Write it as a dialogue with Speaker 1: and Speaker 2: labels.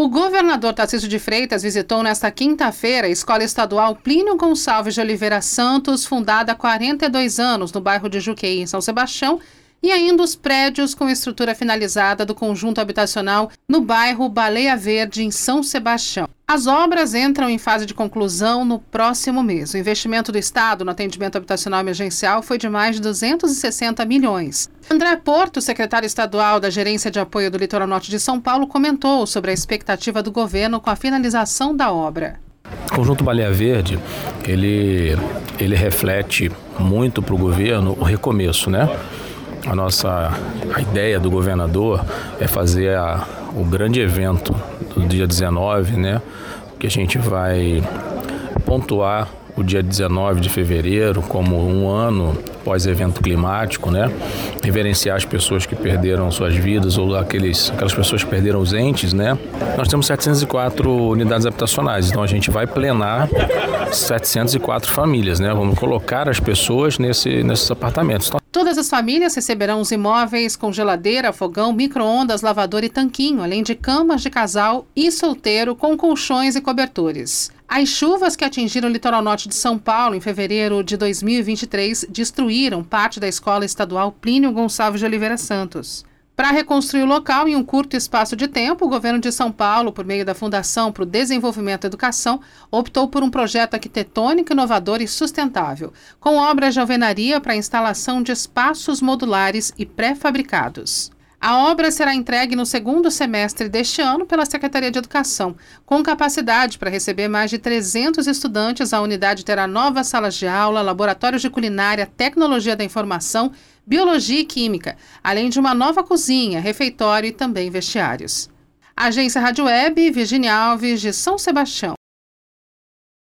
Speaker 1: O governador Tarcísio de Freitas visitou nesta quinta-feira a Escola Estadual Plínio Gonçalves de Oliveira Santos, fundada há 42 anos no bairro de Juqueí, em São Sebastião, e ainda os prédios com estrutura finalizada do conjunto habitacional no bairro Baleia Verde, em São Sebastião. As obras entram em fase de conclusão no próximo mês. O investimento do Estado no atendimento habitacional emergencial foi de mais de 260 milhões. André Porto, secretário estadual da Gerência de Apoio do Litoral Norte de São Paulo, comentou sobre a expectativa do governo com a finalização da obra.
Speaker 2: O conjunto Baleia Verde, ele, ele reflete muito para o governo o recomeço, né? A nossa a ideia do governador é fazer a, o grande evento do dia 19, né? Que a gente vai pontuar o dia 19 de fevereiro como um ano pós-evento climático, né? Reverenciar as pessoas que perderam suas vidas ou aqueles, aquelas pessoas que perderam os entes, né? Nós temos 704 unidades habitacionais, então a gente vai plenar 704 famílias, né? Vamos colocar as pessoas nesse, nesses apartamentos. Então,
Speaker 1: Todas as famílias receberão os imóveis com geladeira, fogão, micro-ondas, lavador e tanquinho, além de camas de casal e solteiro com colchões e cobertores. As chuvas que atingiram o litoral norte de São Paulo em fevereiro de 2023 destruíram parte da escola estadual Plínio Gonçalves de Oliveira Santos. Para reconstruir o local em um curto espaço de tempo, o governo de São Paulo, por meio da Fundação para o Desenvolvimento da Educação, optou por um projeto arquitetônico inovador e sustentável, com obras de alvenaria para a instalação de espaços modulares e pré-fabricados. A obra será entregue no segundo semestre deste ano pela Secretaria de Educação, com capacidade para receber mais de 300 estudantes. A unidade terá novas salas de aula, laboratórios de culinária, tecnologia da informação biologia e química, além de uma nova cozinha, refeitório e também vestiários. Agência Rádio Web, Virginia Alves, de São Sebastião.